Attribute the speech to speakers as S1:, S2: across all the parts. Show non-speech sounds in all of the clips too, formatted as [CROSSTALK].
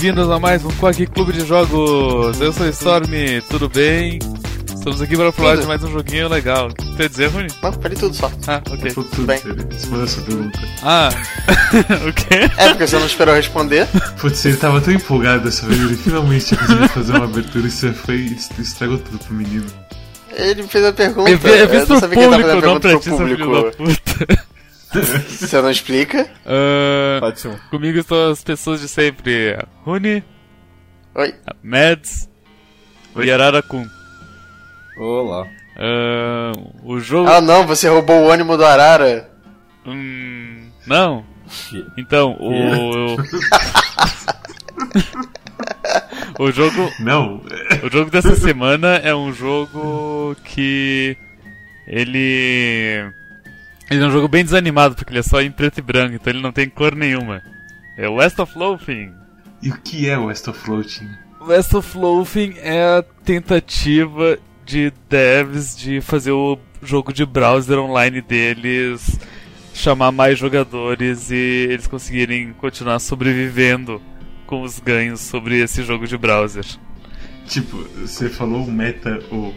S1: Bem-vindos a mais um Quack Clube de Jogos. Eu sou o Storm, tudo bem? Estamos aqui para falar
S2: Tudo.
S1: de mais um joguinho legal. Quer dizer, Rony?
S2: Não, falei tudo só.
S1: Ah, ok.
S3: Foi tudo,
S2: Bem.
S3: Respondeu essa pergunta.
S1: Ah, [LAUGHS] o quê?
S2: É, porque você não esperou responder.
S3: Putz, ele tava tão empolgado dessa vez, ele finalmente tinha conseguido fazer uma abertura e você foi e estragou tudo pro menino.
S2: Ele me fez a pergunta.
S1: Eu vi, eu vi
S2: não
S1: pro
S2: sabia que ele tava
S1: público,
S2: fazendo
S1: não
S2: pergunta
S1: pra
S2: pro
S1: ti,
S2: público.
S1: puta. [LAUGHS]
S2: Você não explica?
S1: Ah,
S4: Ótimo.
S1: comigo estão as pessoas de sempre. Rony,
S2: Oi.
S1: Mads
S3: Oi.
S1: e Arara-kun.
S4: Olá.
S1: Ah, o jogo...
S2: Ah, não, você roubou o ânimo do Arara.
S1: Hum, não. Então, o... o jogo...
S3: Não,
S1: O jogo dessa semana é um jogo que ele ele é um jogo bem desanimado porque ele é só em preto e branco, então ele não tem cor nenhuma. É o West of Loathing.
S3: e o que é West of Floating?
S1: West of Loathing é a tentativa de devs de fazer o jogo de browser online deles chamar mais jogadores e eles conseguirem continuar sobrevivendo com os ganhos sobre esse jogo de browser.
S3: Tipo, você falou o meta, ou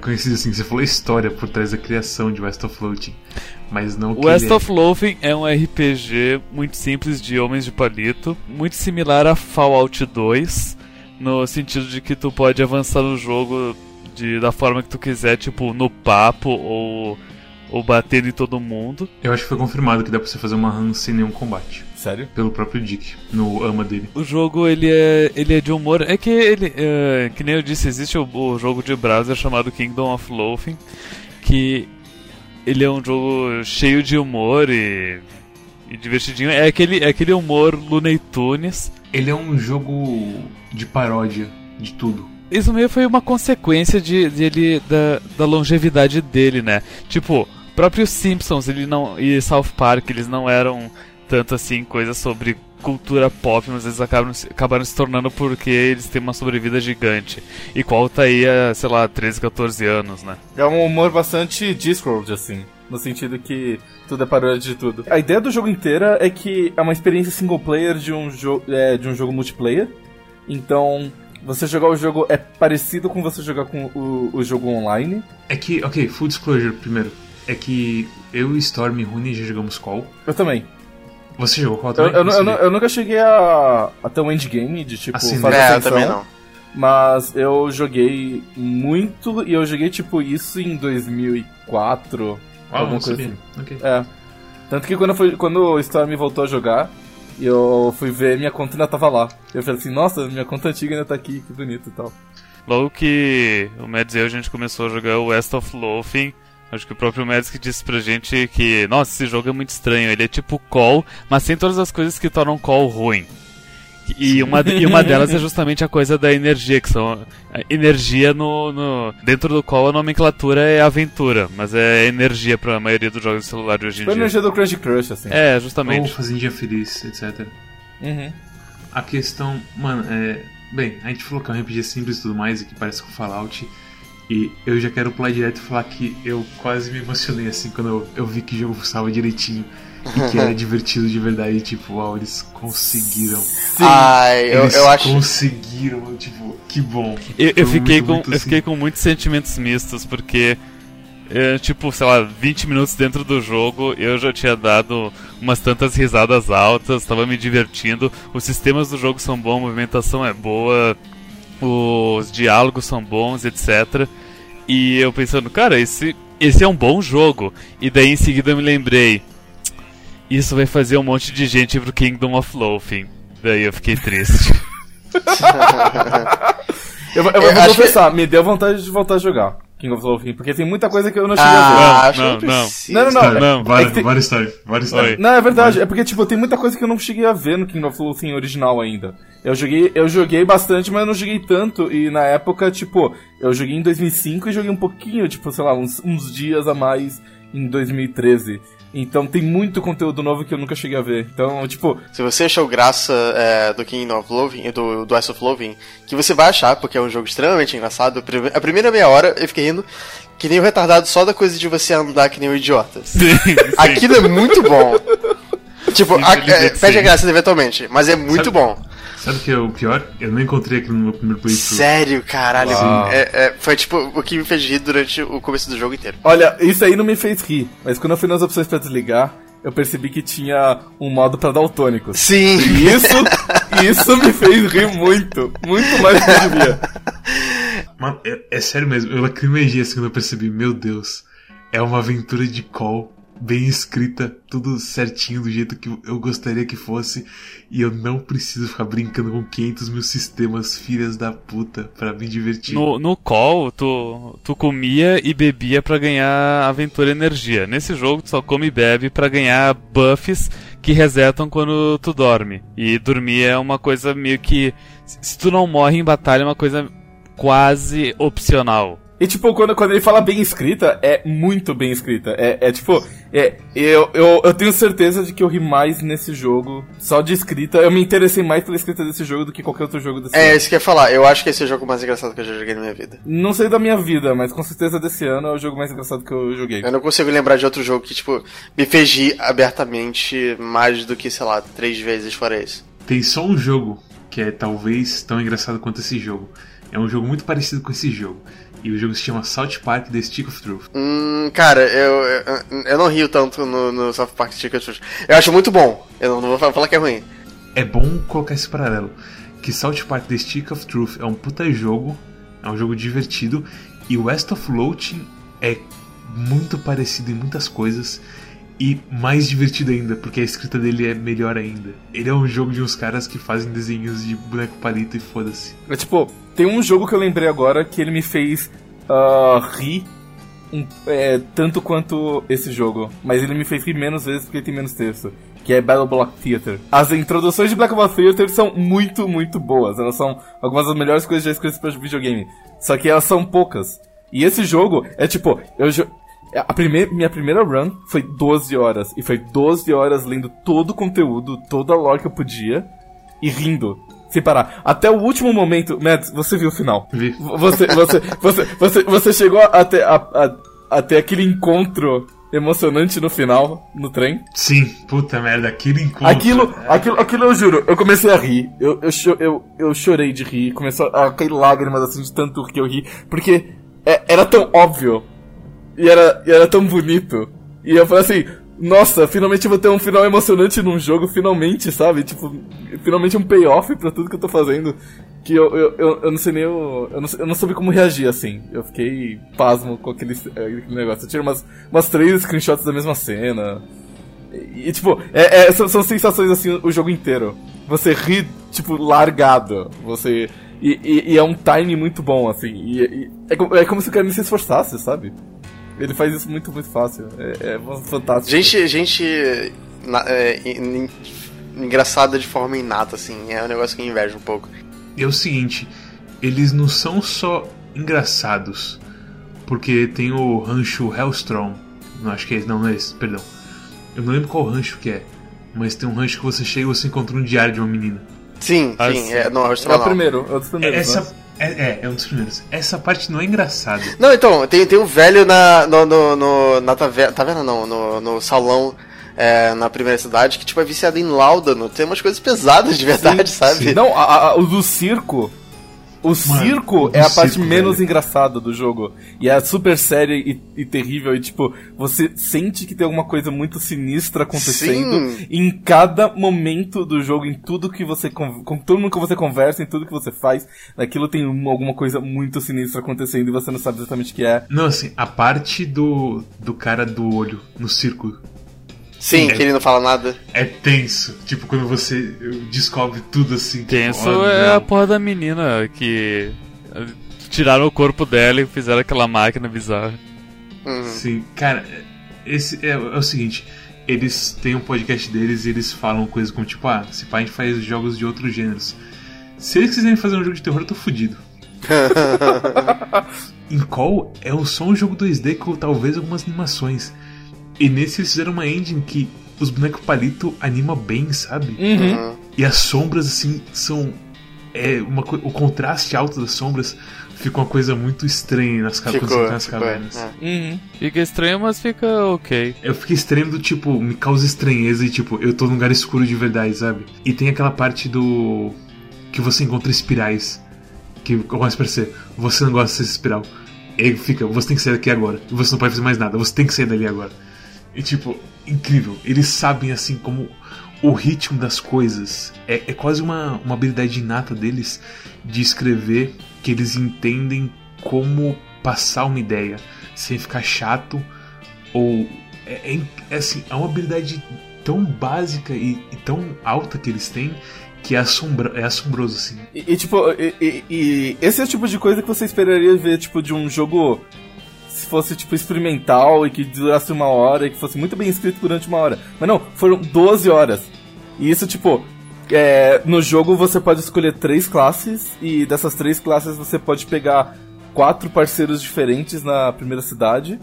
S3: conhecido assim, você falou a história por trás da criação de West of Floating, mas não o
S1: West
S3: é.
S1: of Loathing é um RPG muito simples de homens de palito, muito similar a Fallout 2, no sentido de que tu pode avançar no jogo de, da forma que tu quiser, tipo no papo ou, ou batendo em todo mundo.
S3: Eu acho que foi confirmado que dá pra você fazer uma run sem nenhum combate.
S4: Sério?
S3: Pelo próprio Dick, no ama dele.
S1: O jogo ele é, ele é de humor. É que ele, é, que nem eu disse, existe o, o jogo de browser chamado Kingdom of Loathing, que ele é um jogo cheio de humor e, e divertidinho. É aquele, é aquele humor Looney Tunes.
S3: Ele é um jogo de paródia de tudo.
S1: Isso meio foi uma consequência de, de ele, da, da longevidade dele, né? Tipo, próprio Simpsons ele não, e South Park, eles não eram tanto assim coisas sobre cultura pop, mas eles acabaram, se- acabaram se tornando porque eles têm uma sobrevida gigante. E qual tá aí há, sei lá, 13, 14 anos, né?
S4: É um humor bastante Discord, assim. No sentido que tudo é paródia de tudo. A ideia do jogo inteira é que é uma experiência single player de um, jo é, de um jogo multiplayer. Então, você jogar o jogo é parecido com você jogar com o, o jogo online.
S3: É que, ok, full disclosure primeiro. É que eu e Storm e Rune já jogamos Call.
S4: Eu também.
S3: Você jogou
S4: Eu,
S3: também?
S4: eu, eu, eu nunca cheguei a, até um endgame de tipo
S3: Assim,
S4: fazer
S2: É, eu
S4: ascensão,
S2: também não.
S4: Mas eu joguei muito e eu joguei tipo isso em 2004.
S3: Ah,
S4: alguma
S3: não
S4: coisa
S3: sabia.
S4: assim.
S3: Ok.
S4: É. Tanto que quando, eu fui, quando o Storm voltou a jogar, eu fui ver, minha conta ainda tava lá. Eu falei assim, nossa, minha conta antiga ainda tá aqui, que bonito e tal.
S1: Logo que o Mads e eu, a gente começou a jogar o West of Loathing, acho que o próprio que disse pra gente que, nossa, esse jogo é muito estranho, ele é tipo Call, mas tem todas as coisas que tornam Call ruim. E uma, e uma delas é [LAUGHS] justamente a coisa da energia, que são. Energia no, no. Dentro do Call a nomenclatura é aventura, mas é energia pra maioria dos jogos de celular de hoje em
S4: Foi
S1: dia.
S4: energia do Crush Crush, assim.
S1: É,
S3: Ou
S1: justamente.
S3: Fazendinha Feliz, etc.
S4: Uhum.
S3: A questão, mano, é. Bem, a gente falou que é um RPG simples e tudo mais, e que parece com Fallout. E eu já quero pular direto e falar que eu quase me emocionei assim quando eu, eu vi que o jogo funcionava direitinho e que era [LAUGHS] divertido de verdade. Tipo, uau, eles conseguiram.
S2: Ai, eu,
S3: eles
S2: eu acho.
S3: conseguiram, tipo, que bom.
S1: Eu, eu fiquei
S3: muito,
S1: com,
S3: muito
S1: eu
S3: assim.
S1: fiquei com muitos sentimentos mistos, porque, é, tipo, sei lá, 20 minutos dentro do jogo, eu já tinha dado umas tantas risadas altas, tava me divertindo, os sistemas do jogo são bons, a movimentação é boa, os diálogos são bons, etc. E eu pensando, cara, esse, esse é um bom jogo. E daí em seguida eu me lembrei, isso vai fazer um monte de gente ir pro Kingdom of Loathing. Daí eu fiquei triste. [LAUGHS]
S4: Eu, vou- eu,
S2: Eu
S4: vou
S2: acho
S4: confessar, me deu vontade de voltar a jogar King of Loathing, porque tem muita coisa que eu não cheguei a ver.
S2: Ah,
S1: Não, não, não.
S4: Não, não, não.
S1: Não,
S3: várias,
S4: é tem-
S3: várias histórias, várias histórias.
S4: Não, é verdade, é porque, tipo, tem muita coisa que eu não cheguei a ver no King of Loathing original ainda. Eu joguei, eu joguei bastante, mas eu não joguei tanto, e na época, tipo, eu joguei em 2005 e joguei um pouquinho, tipo, sei lá, uns, uns dias a mais em 2013. Então tem muito conteúdo novo que eu nunca cheguei a ver. Então, tipo,
S2: Se você achou graça é, do Kingdom of Loathing, do, do Ice of Loathing, que você vai achar, porque é um jogo extremamente engraçado. a prime- A primeira meia hora eu fiquei rindo que nem o retardado só da coisa de você andar que nem um idiota. [LAUGHS]
S1: Sim, sim.
S2: Aquilo é muito bom. [LAUGHS] tipo, a, é, perde a graça eventualmente, mas é muito
S3: Sabe-
S2: bom.
S3: Sabe o que é o pior? Eu não encontrei aquilo no meu primeiro playthrough.
S2: Sério, caralho.
S4: Uau.
S2: É, é, foi tipo o que me fez rir durante o começo do jogo inteiro.
S4: Olha, isso aí não me fez rir, mas quando eu fui nas opções pra desligar, eu percebi que tinha um modo pra daltônicos.
S2: Sim.
S4: E isso, isso me fez rir muito, muito mais do que eu devia. [LAUGHS]
S3: Mano, é, é sério mesmo, eu lacrimejei assim quando eu percebi, meu Deus, é uma aventura de call, bem escrita, tudo certinho do jeito que eu gostaria que fosse, e eu não preciso ficar brincando com 500 mil sistemas, filhas da puta, pra me divertir.
S1: No, no call, tu, tu comia e bebia pra ganhar aventura e energia. Nesse jogo, tu só come e bebe pra ganhar buffs que resetam quando tu dorme. E dormir é uma coisa meio que. Se tu não morre em batalha, é uma coisa quase opcional.
S4: E tipo, quando, quando ele fala bem escrita, é muito bem escrita. É, é tipo, é, eu, eu, eu tenho certeza de que eu ri mais nesse jogo, só de escrita. Eu me interessei mais pela escrita desse jogo do que qualquer outro jogo desse
S2: É,
S4: ano.
S2: isso que eu ia falar. Eu acho que esse é o jogo mais engraçado que eu já joguei na minha vida.
S4: Não sei da minha vida, mas com certeza desse ano é o jogo mais engraçado que eu joguei.
S2: Eu não consigo lembrar de outro jogo que, tipo, me fez rir abertamente mais do que, sei lá, três vezes fora esse.
S3: Tem só um jogo que é talvez tão engraçado quanto esse jogo. É um jogo muito parecido com esse jogo. E o jogo se chama South Park The Stick of Truth.
S2: Hum, cara, eu, eu, eu não rio tanto no, no South Park Ticket Truth. Eu acho muito bom. Eu não, vou falar que é ruim.
S3: É bom colocar esse paralelo. Que South Park The Stick of Truth é um puta jogo, é um jogo divertido, e West of Floating é muito parecido em muitas coisas e mais divertido ainda, porque a escrita dele é melhor ainda. Ele é um jogo de uns caras que fazem desenhos de boneco palito e foda-se.
S4: É tipo, tem um jogo que eu lembrei agora que ele me fez ah, rir um- é, tanto quanto esse jogo. Mas ele me fez rir menos vezes porque tem menos texto. Que é Battle Block Theater. As introduções de Black Block Theater são muito, muito boas. Elas são algumas das melhores coisas já escritas para videogame. Só que elas são poucas. E esse jogo é tipo, eu jo- a primeira, minha primeira run foi 12 horas. E foi 12 horas lendo todo o conteúdo, toda a lore que eu podia. E rindo. Sem parar. Até o último momento. Mads, você viu o final.
S3: Vi.
S4: Você, você, você, você, você chegou até, a, a- até aquele encontro emocionante no final, no trem.
S3: Sim, puta merda, aquele encontro.
S4: Aquilo, aquilo, aquilo eu juro, eu comecei a rir. Eu, eu, cho- eu, eu chorei de rir, começou a cair lágrimas assim de tanto que eu ri, porque é- era tão óbvio e era, e era tão bonito. E eu falei assim, nossa, finalmente eu vou ter um final emocionante num jogo, finalmente, sabe? Tipo, finalmente um payoff pra tudo que eu tô fazendo. Que eu, eu, eu, eu não sei nem. o- Eu não, eu não soube como reagir assim. Eu fiquei pasmo com aquele, aquele negócio. Eu tirei umas, umas três screenshots da mesma cena. E, tipo, é, é- são, são sensações assim o jogo inteiro. Você ri, tipo, largado. Você. E, e- e é um time muito bom, assim. E, e- é, é como se o cara não se esforçasse, sabe? Ele faz isso muito, muito fácil. É, é fantástico.
S2: Gente, gente na- é, en- en- engraçada de forma inata, assim. É um negócio que eu invejo um pouco.
S3: E é o seguinte, eles não são só engraçados, porque tem o rancho Hellstrom. Não acho que é esse, não, não é esse, perdão. Eu não lembro qual rancho que é, mas tem um rancho que você chega e você encontra um diário de uma menina.
S2: Sim,
S1: Ah,
S2: sim.
S1: sim.
S2: É, não,
S4: É
S2: Rostral
S4: o
S2: não.
S4: primeiro, é um dos primeiros. né?
S3: Essa é, é, é um dos primeiros. Essa parte não é engraçada.
S2: Não, então, tem, tem um velho na, no, no, no- na taverna, taverna não, no, no salão é, na primeira cidade que, tipo, é viciado em Laudano. Tem umas coisas pesadas de verdade, sabe?
S4: Não, a- a- o do circo. O circo
S3: o do
S4: é a parte
S3: circo,
S4: menos
S3: velho.
S4: engraçada do jogo. E é super séria e, e terrível. E, tipo, você sente que tem alguma coisa muito sinistra acontecendo
S2: Sim.
S4: em cada momento do jogo, em tudo que você. con- Com todo mundo que você conversa, em tudo que você faz. Naquilo tem um- alguma coisa muito sinistra acontecendo e você não sabe exatamente o que é.
S3: Não, assim, a parte do, do cara do olho no circo
S2: Sim,
S3: É.
S2: que ele não fala nada.
S3: é tenso. Tipo, quando você descobre tudo assim. tipo,
S1: Tenso
S3: oh,
S1: é
S3: não.
S1: a porra da menina que tiraram o corpo dela e fizeram aquela máquina bizarra.
S2: Hum.
S3: Sim, cara, esse é, é o seguinte, eles têm um podcast deles e eles falam coisas como tipo, ah, se pá, a gente faz jogos de outros gêneros. Se eles quiserem fazer um jogo de terror, eu tô fudido. [LAUGHS] em Call é um, só um jogo 2D com talvez algumas animações. E nesse eles fizeram uma engine que os bonecos palito anima bem, sabe?
S2: Uhum.
S3: E as sombras, assim, são. É uma, co- o contraste alto das sombras fica uma coisa muito estranha nas, quando
S2: Ficou,
S3: nas
S2: ficou.
S3: cavernas.
S2: é.
S4: Uhum.
S1: Fica estranho, mas fica ok.
S3: Eu fiquei estranho do tipo, me causa estranheza e tipo, eu tô num lugar escuro de verdade, sabe? E tem aquela parte do. que você encontra espirais que começa a parecer, você não gosta dessa espiral. E aí fica, você tem que sair daqui agora. E você não pode fazer mais nada, você tem que sair dali agora. E tipo, incrível. Eles sabem assim como o ritmo das coisas. É, é quase uma, uma habilidade inata deles de escrever que eles entendem como passar uma ideia sem ficar chato ou é, é, é assim é uma habilidade tão básica e, e, tão alta que eles têm que é, assombra, é assombroso, assim.
S4: E, e tipo, e, esse é o tipo de coisa que você esperaria ver, tipo, de um jogo fosse, tipo, experimental e que durasse uma hora e que fosse muito bem escrito durante uma hora. Mas não, foram 12 horas. E isso, tipo, é, no jogo você pode escolher três classes e dessas três classes você pode pegar quatro parceiros diferentes na primeira cidade.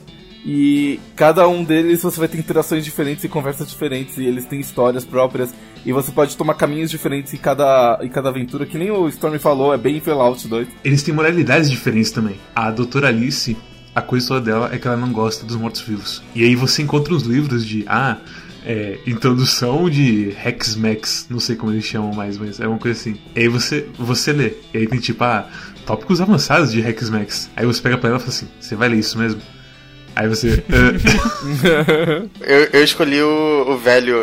S4: E cada um deles você vai ter interações diferentes e conversas diferentes, e eles têm histórias próprias, e você pode tomar caminhos diferentes em cada, em cada aventura, que nem o Storm falou, é bem Fallout 2.
S3: Eles têm moralidades diferentes também. A Doutora Alice, a coisa toda dela é que ela não gosta dos mortos-vivos. E aí você encontra uns livros de, ah, é, introdução de Hexmex, não sei como eles chamam mais, mas é uma coisa assim. E aí você, você lê, e aí tem tipo, ah, tópicos avançados de Hexmex. Aí você pega pra ela e fala assim, você vai ler isso mesmo? Aí você.
S2: Uh... [LAUGHS] eu, eu escolhi o, o velho,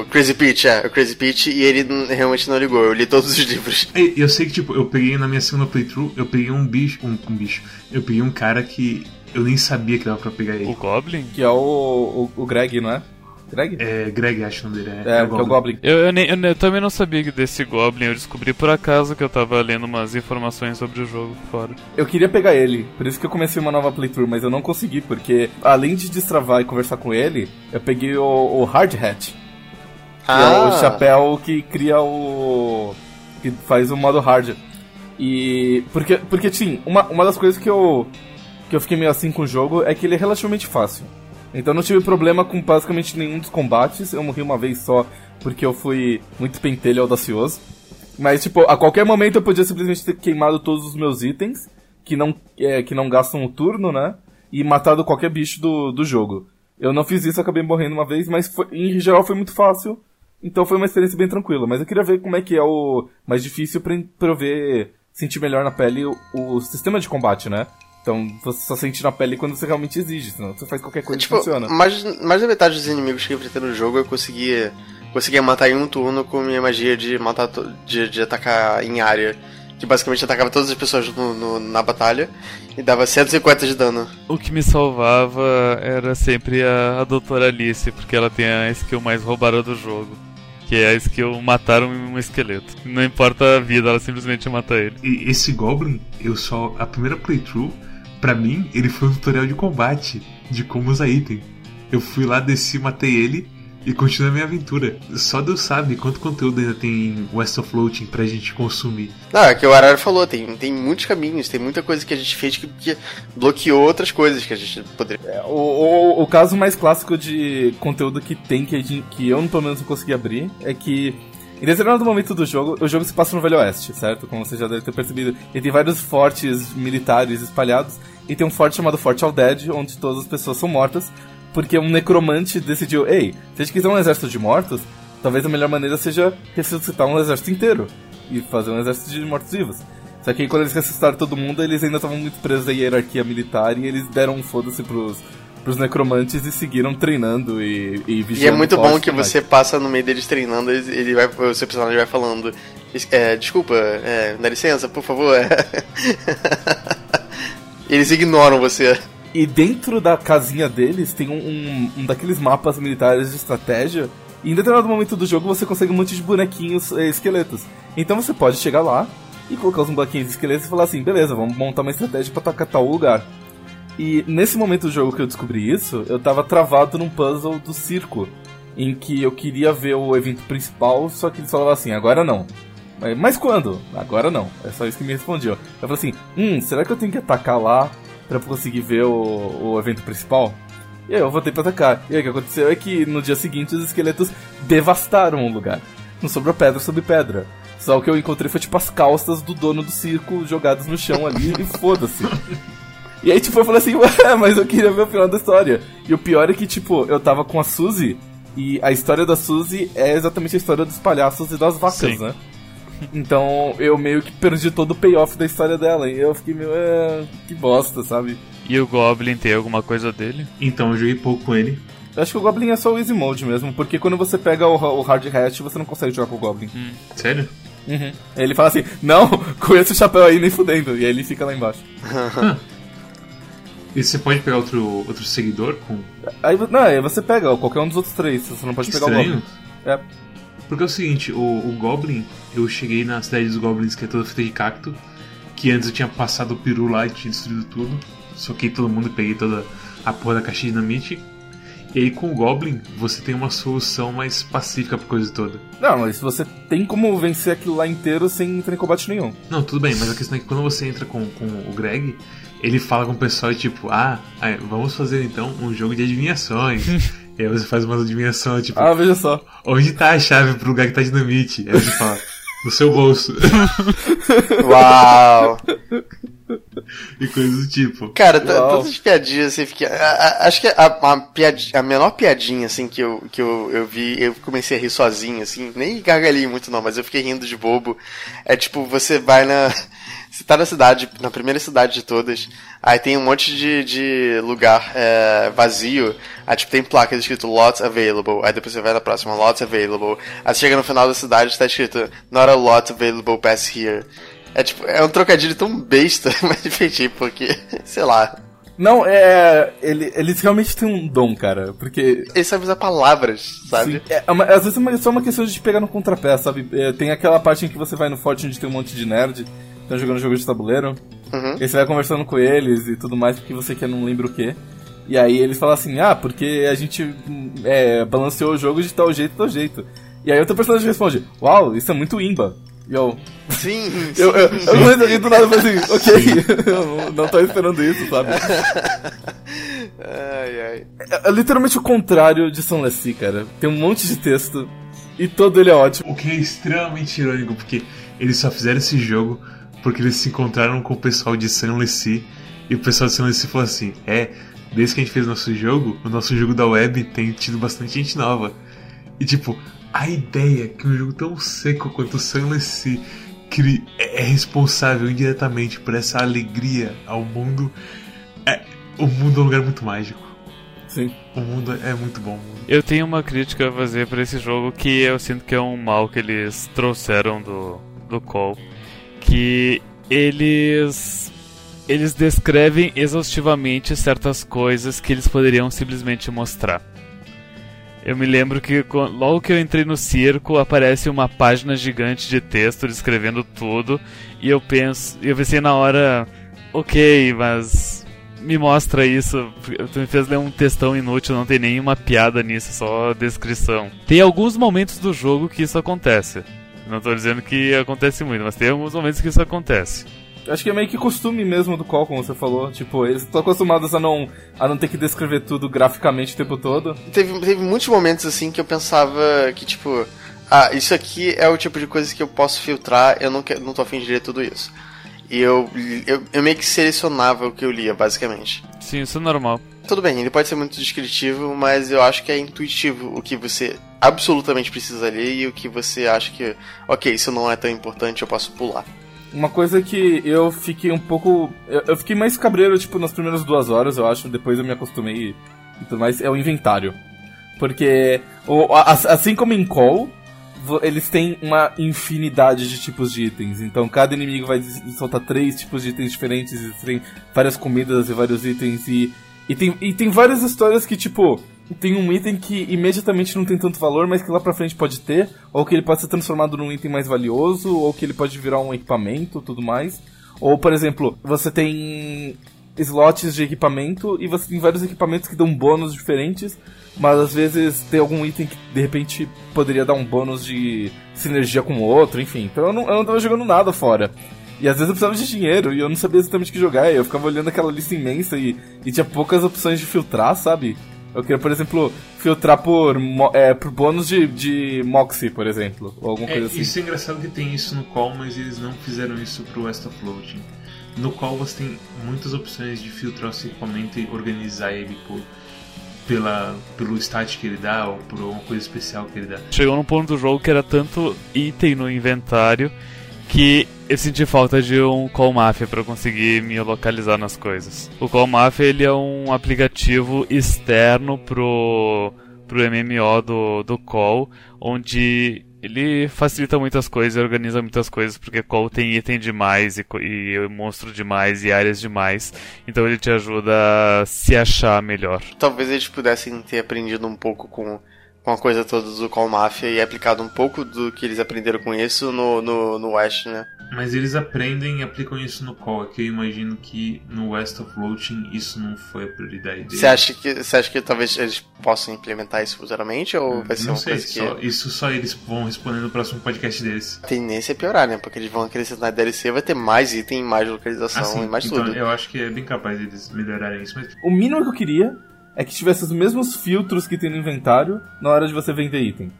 S2: o Crazy Peach, é, o Crazy Peach, e ele realmente não ligou. Eu li todos os livros.
S3: E eu sei que, tipo, eu peguei na minha segunda playthrough, eu peguei um bicho. Um, um bicho. Eu peguei um cara que eu nem sabia que dava pra pegar ele.
S1: O Goblin?
S4: Que é o, o, o Greg, não é?
S3: Greg? É, Greg, acho o nome dele.
S4: É, é, é o Goblin. É o Goblin.
S1: Eu, eu, nem, eu, eu, também não sabia desse Goblin, eu descobri por acaso que eu tava lendo umas informações sobre o jogo fora.
S4: Eu queria pegar ele, por isso que eu comecei uma nova playthrough, mas eu não consegui, porque além de destravar e conversar com ele, eu peguei o, o Hard Hat. Que ah. é o ah. chapéu que cria o. que faz o modo hard. E. Porque, porque sim, uma, uma das coisas que eu. Que eu fiquei meio assim com o jogo é que ele é relativamente fácil. Então não tive problema com basicamente nenhum dos combates. Eu morri uma vez só porque eu fui muito pentelho audacioso. Mas, tipo, a qualquer momento eu podia simplesmente ter queimado todos os meus itens, que não, é, que não gastam o turno, né? E matado qualquer bicho do, do jogo. Eu não fiz isso, acabei morrendo uma vez, mas foi, em geral foi muito fácil. Então foi uma experiência bem tranquila. Mas eu queria ver como é que é o mais difícil pra, pra eu ver, sentir melhor na pele o, o sistema de combate, né? Então você só sente na pele quando você realmente exige, senão você faz qualquer coisa tipo, que funciona.
S2: Mais, mais da metade dos inimigos que eu enfrentei no jogo eu conseguia, conseguia matar em um turno com minha magia de matar de, de atacar em área. Que basicamente atacava todas as pessoas no, no, na batalha e dava 150 de dano.
S1: O que me salvava era sempre a, a Doutora Alice, porque ela tem a skill mais roubada do jogo que é a skill matar um esqueleto. Não importa a vida, ela simplesmente mata ele.
S3: E esse Goblin, eu só. A primeira playthrough para mim, ele foi um tutorial de combate, de como usar item. Eu fui lá, desci, matei ele e continuei a minha aventura. Só Deus sabe quanto conteúdo ainda tem em West of Floating pra gente consumir.
S2: Não, é que o Arara falou, tem, tem muitos caminhos, tem muita coisa que a gente fez que, que bloqueou outras coisas que a gente poderia.
S4: É, o, o, o, caso mais clássico de conteúdo que tem, que, gente, que eu pelo menos não consegui abrir, é que em determinado momento do jogo, o jogo se passa no Velho Oeste, certo? Como você já deve ter percebido. E tem vários fortes militares espalhados. E tem um forte chamado Forte Dead, onde todas as pessoas são mortas, porque um necromante decidiu: ei, se a gente quiser um exército de mortos, talvez a melhor maneira seja ressuscitar um exército inteiro e fazer um exército de mortos-vivos. Só que aí, quando eles ressuscitaram todo mundo, eles ainda estavam muito presos à hierarquia militar e eles deram um foda-se pros, pros necromantes e seguiram treinando e, e
S2: vigiando. E é muito bom que você passa no meio deles treinando, ele vai, o seu personagem vai falando. É, desculpa, é, dá licença, por favor. [LAUGHS] Eles ignoram você.
S4: E dentro da casinha deles tem um, um, um, daqueles mapas militares de estratégia. E em determinado momento do jogo você consegue um monte de bonequinhos eh, esqueletos. Então você pode chegar lá e colocar os bonequinhos esqueletos e falar assim: beleza, vamos montar uma estratégia para atacar tal lugar. E nesse momento do jogo que eu descobri isso, eu tava travado num puzzle do circo. Em que eu queria ver o evento principal, só que eles falavam assim: agora não. Mas quando? Agora não. É só isso que me respondiam. Eu falei assim: hum, será que eu tenho que atacar lá pra conseguir ver o, o evento principal? E aí eu voltei pra atacar. E aí o que aconteceu é que no dia seguinte os esqueletos devastaram o lugar. Não sobrou pedra sobre pedra. Só o que eu encontrei foi tipo as calças do dono do circo jogadas no chão ali e foda-se. E aí, tipo, eu falei assim, [LAUGHS] ué, mas eu queria ver o final da história. E o pior é que, tipo, eu tava com a Suzy, e a história da Suzy é exatamente a história dos palhaços e das vacas, Sim. né? Então eu meio que perdi todo o payoff da história dela. E eu fiquei meio. É, que bosta, sabe?
S1: E o Goblin tem alguma coisa dele?
S3: Então, eu joguei pouco com ele.
S4: Eu acho que o Goblin é só o Easy Mode mesmo, porque quando você pega o, o Hard Hat, você não consegue jogar com o Goblin.
S3: Sério?
S4: Uhum. Ele fala assim, não, [LAUGHS] com esse chapéu aí nem fudendo. E aí ele fica lá embaixo. [LAUGHS]
S3: E você pode pegar outro, outro seguidor com.
S4: Aí, não, aí você pega qualquer um dos outros três, você não pode
S3: Que
S4: pegar
S3: estranho.
S4: o Goblin. É.
S3: Porque é o seguinte, o, o Goblin, eu cheguei na cidade dos Goblins, que é toda feita de cacto, que antes eu tinha passado o peru lá e tinha destruído tudo. Soquei todo mundo e peguei toda a porra da caixa de dinamite. E aí com o Goblin, você tem uma solução mais pacífica pra coisa toda.
S4: Não, mas você tem como vencer aquilo lá inteiro sem entrar em combate nenhum.
S3: Não, tudo bem, mas a questão é que quando você entra com, com o Greg, ele fala com o pessoal e tipo, ah, vamos fazer então um jogo de adivinhações. [LAUGHS] e aí você faz uma adivinhação, tipo,
S4: Ah, veja só.
S3: onde tá a chave pro lugar que tá dinamite? Aí ele fala, no seu bolso. [LAUGHS]
S2: Uau!
S3: e coisas do tipo.
S2: Cara, todas as piadinhas, assim, fiquei. a- a- acho que a, a, a menor piadinha, assim, que, eu, que eu, eu vi, eu comecei a rir sozinho, assim, nem gargalhei muito não, mas eu fiquei rindo de bobo. É tipo, você vai na. Você tá na cidade, na primeira cidade de todas, aí tem um monte de, de lugar é, vazio, aí tipo tem placas escrito lots available, aí depois você vai na próxima, lots available, aí você chega no final da cidade tá escrito not a lot available pass here. É tipo, é um trocadilho tão besta, [LAUGHS] mas enfim, porque, sei lá,
S4: Não, é. Ele, eles realmente têm um dom, cara. Porque.
S2: ele sabe usar palavras, sabe?
S4: Sim, é uma- às vezes é só uma questão de pegar no contrapé, sabe? É, tem aquela parte em que você vai no forte onde tem um monte de nerd, estão jogando jogo de tabuleiro.
S2: Uhum.
S4: E aí você vai conversando com eles e tudo mais, porque você quer não lembra o quê. E aí eles falam assim, ah, porque a gente é, balanceou o jogo de tal jeito, tal jeito. E aí outra personagem responde, uau, isso é muito imba. E eu,
S2: Sim, [LAUGHS] sim.
S4: eu, eu, eu não entendi do nada, eu falei assim, ok, eu [LAUGHS] não- tô esperando isso, sabe?
S2: Ai, ai.
S4: É, é literalmente o contrário de São Lessie, cara. Tem um monte de texto e todo ele é ótimo.
S3: O que é extremamente irônico, porque eles só fizeram esse jogo porque eles se encontraram com o pessoal de San Lucie e o pessoal de San Lucie falou assim: É, desde que a gente fez nosso jogo, o nosso jogo da web tem tido bastante gente nova. E tipo, a ideia que um jogo tão seco quanto o cri- é é responsável indiretamente por essa alegria ao mundo. É, o mundo é um lugar muito mágico.
S4: Sim.
S3: O mundo é muito bom.
S1: Eu tenho uma crítica a fazer pra esse jogo que eu sinto que é um mal que eles trouxeram do, do Call. Que eles. Eles descrevem exaustivamente certas coisas que eles poderiam simplesmente mostrar. Eu me lembro que logo que eu entrei no circo aparece uma página gigante de texto descrevendo tudo e eu penso, eu pensei na hora, ok, mas me mostra isso. Tu me fez ler um textão inútil, não tem nenhuma piada nisso, só descrição. Tem alguns momentos do jogo que isso acontece. Não tô dizendo que acontece muito, mas tem alguns momentos que isso acontece.
S4: Acho que é meio que costume mesmo do Call, como você falou. Tipo, eles estão acostumados a não, a não ter que descrever tudo graficamente o tempo todo.
S2: Teve, teve muitos momentos assim que eu pensava que, tipo, ah, isso aqui é o tipo de coisa que eu posso filtrar, eu não, quero, não tô afim de ler tudo isso. E eu, eu, eu meio que selecionava o que eu lia, basicamente.
S1: Sim, isso é normal.
S2: Tudo bem, ele pode ser muito descritivo, mas eu acho que é intuitivo o que você absolutamente precisa ler e o que você acha que, ok, isso não é tão importante, eu posso pular.
S4: Uma coisa que eu fiquei um pouco. Eu, fiquei mais cabreiro, tipo, nas primeiras duas horas, eu acho. Depois eu me acostumei e tudo mais. É o inventário. Porque, assim como em Call, eles têm uma infinidade de tipos de itens. Então cada inimigo vai soltar três tipos de itens diferentes. E tem várias comidas e vários itens. E, e, tem, e tem várias histórias que, tipo. Tem um item que imediatamente não tem tanto valor, mas que lá pra frente pode ter, ou que ele pode ser transformado num item mais valioso, ou que ele pode virar um equipamento, tudo mais. Ou, por exemplo, você tem slots de equipamento e você tem vários equipamentos que dão bônus diferentes, mas às vezes tem algum item que de repente poderia dar um bônus de sinergia com o outro, enfim. Então eu não, eu não tava jogando nada fora. E às vezes eu precisava de dinheiro e eu não sabia exatamente o que jogar. E eu ficava olhando aquela lista imensa e, e tinha poucas opções de filtrar, sabe? Eu queria, por exemplo, filtrar por, mo- é, por bônus de, de Moxie, por exemplo. Ou alguma
S3: É,
S4: coisa assim.
S3: Isso é engraçado que tem isso no Call, mas eles não fizeram isso pro West of Floating. No Call você tem muitas opções de filtrar o seu equipamento e organizar ele por pela, pelo stat que ele dá ou por alguma coisa especial que ele dá.
S1: Chegou num ponto do jogo que era tanto item no inventário que eu senti falta de um Call Mafia para conseguir me localizar nas coisas. O Call Mafia ele é um aplicativo externo pro, pro MMO do, do Call, onde ele facilita muitas coisas organiza muitas coisas, porque Call tem item demais e, e monstro demais e áreas demais. Então ele te ajuda a se achar melhor.
S2: Talvez eles pudessem ter aprendido um pouco com com a coisa toda do Call Mafia e aplicado um pouco do que eles aprenderam com isso no, no, no West, né?
S3: Mas eles aprendem e aplicam isso no Call, que eu imagino que no West of Floating isso não foi a prioridade deles.
S2: Você acha que, você acha que talvez eles possam implementar isso futuramente ou vai ser
S3: não
S2: uma
S3: sei,
S2: coisa que...
S3: só, isso só eles vão responder no próximo podcast deles.
S2: A tendência é piorar, né? Porque eles vão acrescentar DLC, vai ter mais item, mais localização
S3: Assim,
S2: e mais
S3: então
S2: tudo.
S3: eu acho que é bem capaz deles melhorarem isso, mas
S4: O mínimo que eu queria é que tivesse os mesmos filtros que tem no inventário na hora de você vender item.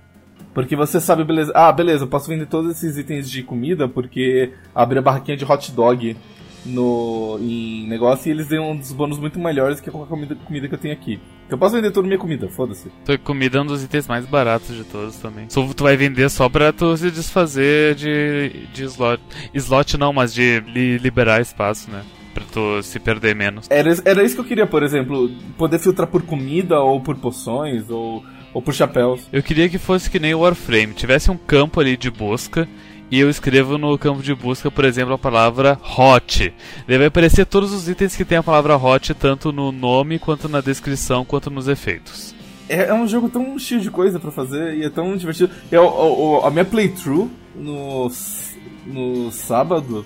S4: Porque você sabe, beleza. Ah, beleza, eu posso vender todos esses itens de comida porque abri a barraquinha de hot dog no em negócio e eles dão uns bônus muito melhores que qualquer comida, comida que eu tenho aqui. Então eu posso vender toda minha comida, foda-se.
S1: Tua comida é um dos itens mais baratos de todos também. Só tu vai vender só pra tu se desfazer de, de slot. Slot não, mas de li- liberar espaço, né? Pra tu se perder menos.
S4: Era, era isso que eu queria, por exemplo, poder filtrar por comida ou por poções ou, ou por chapéus.
S1: Eu queria que fosse que nem o Warframe, tivesse um campo ali de busca e eu escrevo no campo de busca, por exemplo, a palavra hot. Daí vai aparecer todos os itens que tem a palavra hot, tanto no nome, quanto na descrição, quanto nos efeitos.
S4: É, é um jogo tão cheio de coisa pra fazer e é tão divertido. Eu, o- o- a minha playthrough no, no sábado,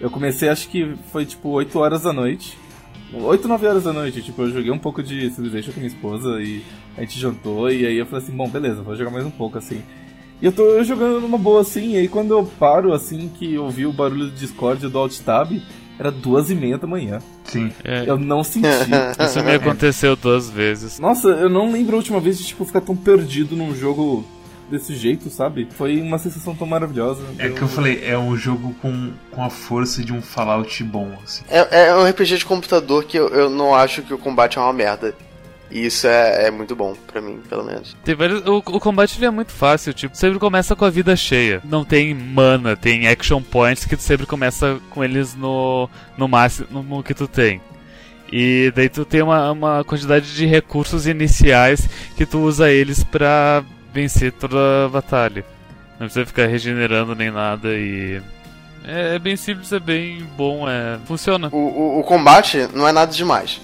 S4: eu comecei acho que foi tipo 8 horas da noite. 8, 9 horas da noite. Tipo, eu joguei um pouco de Civilization com minha esposa e a gente jantou e aí eu falei assim, bom, beleza, vou jogar mais um pouco assim. E eu tô jogando numa boa assim, e aí quando eu paro assim que eu ouvi o barulho do Discord e do Alt Tab, era duas e meia da manhã.
S3: sim.
S1: É,
S4: Eu não senti. [LAUGHS]
S1: isso me aconteceu duas vezes.
S4: Nossa, eu não lembro a última vez de tipo ficar tão perdido num jogo desse jeito, sabe? Foi uma sensação tão maravilhosa.
S3: É que eu falei, é um jogo com, com a força de um Fallout bom, assim.
S2: É, é um RPG de computador que eu, eu não acho que o combate é uma merda. E isso é, é muito bom pra mim, pelo menos.
S1: Tem vários, o, o combate ele é muito fácil, tipo, sempre começa com a vida cheia. Não tem mana, tem action points que tu sempre começa com eles no, no máximo no, no que tu tem. E daí tu tem uma, uma quantidade de recursos iniciais que tu usa eles pra vencer toda a batalha. Não precisa ficar regenerando nem nada e. É, é bem simples, é bem bom, é. Funciona.
S2: O, o, o combate não é nada demais.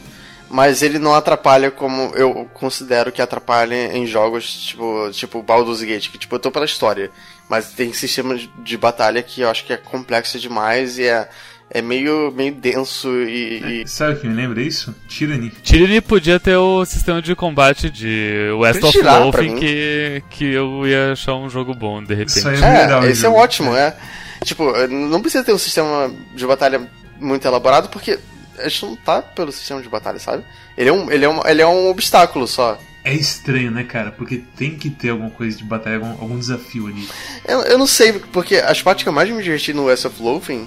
S2: Mas ele não atrapalha como eu considero que atrapalha em jogos tipo, tipo Baldur's Gate, que tipo, eu tô pela história. Mas tem sistema de- de batalha que eu acho que é complexo demais e é, é meio, meio denso e, e-
S3: Sabe o que me lembra isso? Tyranny.
S1: Tyranny podia ter o sistema de combate de West of Wolfen que, que eu ia achar um jogo bom de repente.
S3: Isso aí é legal,
S2: É, esse é
S3: jogo.
S2: ótimo, é. Tipo, não precisa ter um sistema de batalha muito elaborado, porque a gente não tá pelo sistema de batalha, sabe? Ele é um, ele é um, ele é um obstáculo só.
S3: É estranho, né, cara? Porque tem que ter alguma coisa de batalha, algum, algum desafio ali.
S2: Eu, eu não sei, porque as partes que eu mais me diverti no West of Loathing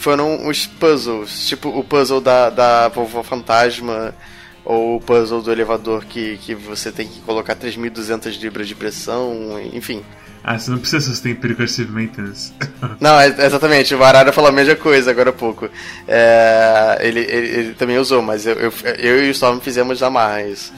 S2: foram os puzzles. Tipo, o puzzle da, da vovó fantasma, ou o puzzle do elevador que, que você tem que colocar 3.200 libras de pressão, enfim.
S3: Ah, você não precisa sustentar Percussive Maintenance. [LAUGHS]
S2: Não, é- exatamente, o Arara falou a mesma coisa agora há pouco. É, ele, ele, ele também usou, mas eu, eu, eu e o Storm fizemos marra isso.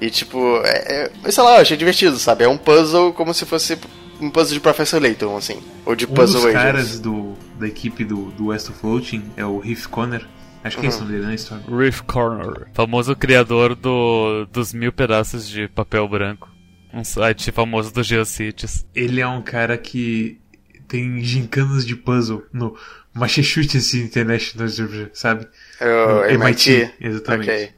S2: E tipo, é, é, sei lá, eu achei divertido, sabe? É um puzzle como se fosse um puzzle de Professor Layton, assim. Ou de
S3: Um
S2: Puzzle
S3: dos caras do, da equipe do, do West of Floating é o Heath Conner. Acho que é esse o nome dele, né, Storm?
S1: Reef Corner, famoso criador do, dos mil pedaços de papel branco. Um site famoso do GeoCities.
S3: Ele é um cara que tem gincanas de puzzle no Massachusetts International, sabe?
S2: É o
S3: No
S2: MIT.
S3: Exatamente.
S2: Ok.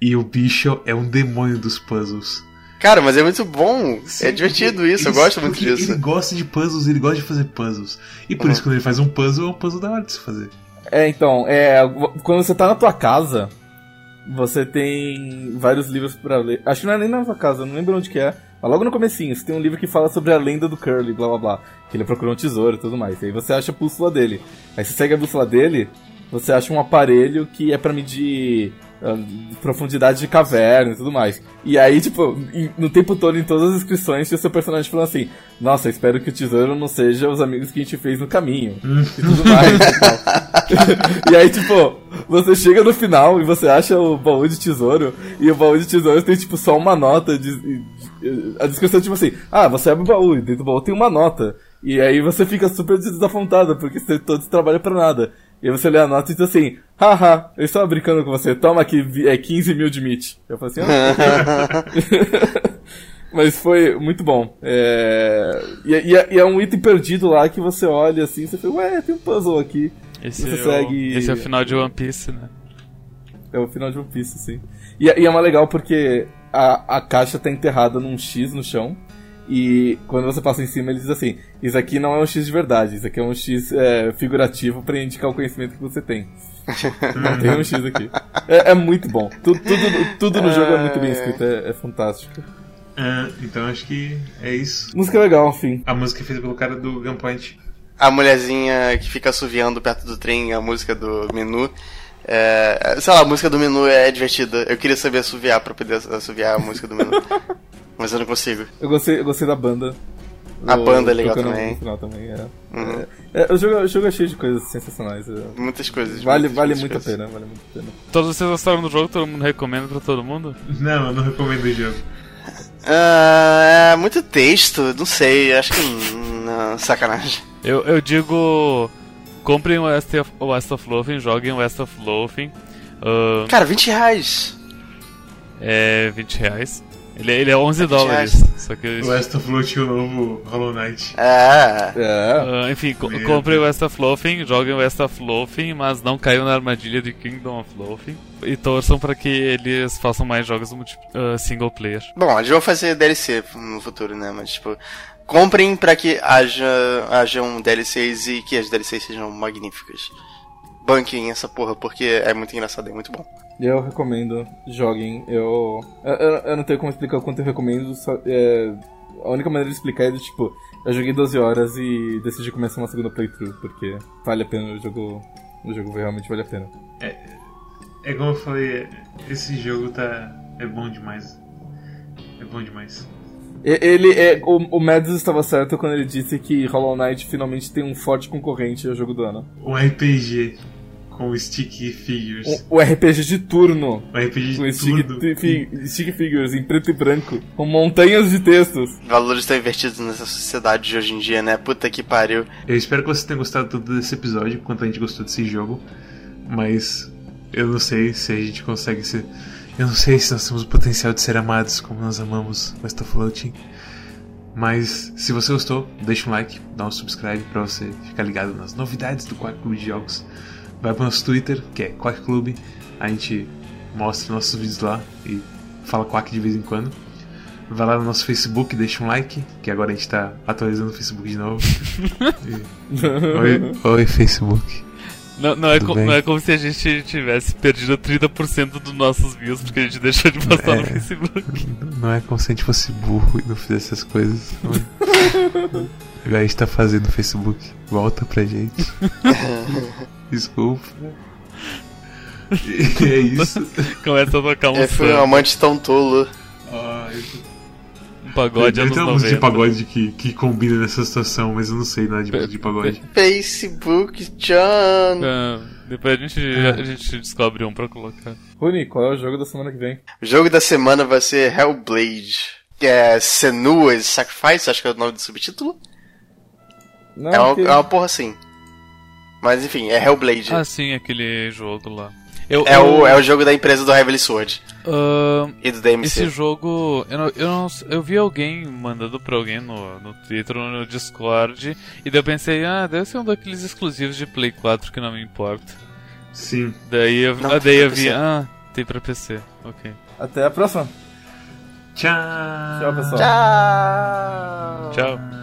S3: E o bicho é um demônio dos puzzles.
S2: Cara, mas é muito bom. é
S3: Sim,
S2: divertido
S3: porque
S2: isso, eu gosto muito disso.
S3: Ele gosta de puzzles, ele gosta de fazer puzzles. E por
S2: Uhum.
S3: isso, quando ele faz um puzzle, é um puzzle da hora de se fazer.
S4: É, então, é, quando você tá na tua casa, você tem vários livros pra ler. Acho que não é nem na tua casa, não lembro onde que é. Mas logo no comecinho, você tem um livro que fala sobre a lenda do Curly, blá blá blá. Que ele procurou um tesouro e tudo mais. Aí você acha a bússola dele. Aí você segue a bússola dele você acha um aparelho que é para medir profundidade de caverna e tudo mais. E aí, tipo, no tempo todo, em todas as inscrições, tinha o seu personagem falando assim: Nossa, espero que o tesouro não seja os amigos que a gente fez no caminho. e tudo [LAUGHS] mais. e, [LAUGHS] e aí, tipo, você chega no final e você acha o baú de tesouro, e o baú de tesouro tem, tipo, só uma nota de, de a descrição é tipo assim, ah, você abre o baú e dentro do baú tem uma nota. E aí você fica super desapontado, porque você todo esse trabalho pra nada. E você lê a nota e diz assim, haha, eu estava brincando com você, toma aqui, é 15 mil de meat. Eu falei assim, ah, [LAUGHS] [LAUGHS] Mas foi muito bom. É... E, e, é, e, é um item perdido lá que você olha assim, você fala, ué, tem um puzzle aqui.
S1: Esse, você é, segue... o... Esse é o final de One Piece, né?
S4: É o final de One Piece, sim. E, e é mais legal porque a, a caixa tá enterrada num X no chão. E quando você passa em cima, ele diz assim: Isso aqui não é um X de verdade, isso aqui é um X é, figurativo para indicar o conhecimento que você tem. não [LAUGHS] tem um X aqui. É, é muito bom. Tudo, tudo, tudo no jogo é muito bem escrito, é, é fantástico.
S3: É, então acho que é isso.
S4: Música legal, enfim.
S3: A música é feita pelo cara do Gunpoint.
S2: A mulherzinha que fica assoviando perto do trem, a música do menu. É, sei lá, a música do menu é divertida. Eu queria saber assoviar pra poder assoviar a música do menu. [LAUGHS] Mas eu não consigo.
S4: Eu gostei, eu gostei da banda.
S2: A banda é legal também. No
S4: final também é. Uhum. É, é, o, jogo, o jogo é cheio de coisas sensacionais. É.
S2: Muitas coisas.
S4: Vale,
S2: muitas,
S4: vale
S2: muitas
S4: muito
S2: coisas.
S4: a pena, vale muito a pena.
S1: Todos vocês gostaram do jogo? Todo mundo recomenda pra todo mundo?
S3: Não, eu não recomendo o jogo.
S2: Uh, é muito texto, não sei, acho que. Não, sacanagem.
S1: Eu, eu digo Comprem o West of, o West of Loathing, joguem o West of Loathing. Uh,
S2: Cara, 20 reais.
S1: É, 20 reais. Ele, ele é 11 é dólares. Só que
S3: o West of Loathing o novo Hollow Knight.
S2: É.
S4: é.
S1: Uh, enfim, co comprem o West of Loathing, joguem o West of Loathing, mas não caiam na armadilha de Kingdom of Loathing. E torçam para que eles façam mais jogos uh, single player.
S2: Bom, eles vão fazer DLC no futuro, né? Mas, tipo, comprem para que haja hajam DLCs e que as DLCs sejam magníficas. Banquem essa porra, porque é muito engraçado e é muito bom.
S4: Eu recomendo, joguem. Eu, eu, eu não tenho como explicar o quanto eu recomendo. Só, é, a única maneira de explicar é do tipo, eu joguei 12 horas e decidi começar uma segunda playthrough, porque vale a pena o jogo. O jogo realmente vale a pena.
S3: É, é como eu falei, esse jogo tá. é bom demais. É bom demais.
S4: Ele é, o, o Mads estava certo quando ele disse que Hollow Knight finalmente tem um forte concorrente ao jogo do ano.
S3: Um RPG com stick figures.
S4: O, o RPG de turno.
S3: O RPG de
S4: com
S3: turno.
S4: Stick, fi, stick figures em preto e branco, com montanhas de textos.
S2: Valores estão invertidos nessa sociedade de hoje em dia, né? Puta que pariu.
S3: Eu espero que você tenha gostado tanto desse episódio quanto a gente gostou desse jogo, mas eu não sei se a gente consegue ser eu não sei se nós temos o potencial de ser amados como nós amamos West of Floating. Mas se você gostou, deixa um like, dá um subscribe para você ficar ligado nas novidades do Quack Clube de Jogos. Vai pro nosso Twitter, que é Quack Clube. A gente mostra nossos vídeos lá e fala Quack de vez em quando. Vai lá no nosso Facebook, deixa um like, que agora a gente tá atualizando o Facebook de novo. [LAUGHS] oi, oi, Facebook.
S1: Não, não, é não, é como se a gente tivesse perdido 30% dos nossos views porque a gente deixou de postar é, no Facebook.
S3: Não é como se a gente fosse burro e não fizesse essas coisas. [LAUGHS] Agora a gente tá fazendo no Facebook. Volta pra gente. [LAUGHS] Desculpa. [LAUGHS] E é isso.
S1: Começa a tocar um
S2: É, foi um amante tão tolo.
S3: Ai,
S1: pagode anos
S3: Tem uma música de pagode que, que combina nessa situação, mas eu não sei nada de música de pagode.
S2: Facebook, John.
S1: É, depois a gente, é. a gente descobre um pra colocar.
S4: Runi, qual é o jogo da semana que vem?
S2: O jogo da semana vai ser Hellblade. Que é Senua's Sacrifice, acho que é o nome do subtítulo. Não, é, uma, que... é uma porra assim. Mas enfim, é Hellblade.
S1: Ah, sim, aquele jogo lá.
S2: Eu, é, eu... O, é o jogo da empresa do Heavenly Sword. Uh, e do DMC.
S1: Esse jogo, eu, não, eu, não, eu vi alguém mandando pra alguém no, no Twitter ou no Discord, e daí eu pensei, ah, deve ser um daqueles exclusivos de Play 4 que não me importa.
S3: Sim.
S1: Daí eu, não, daí eu vi, ah, tem pra PC, ok.
S4: Até a próxima.
S3: Tchau.
S4: Tchau, pessoal.
S2: Tchau.
S1: Tchau.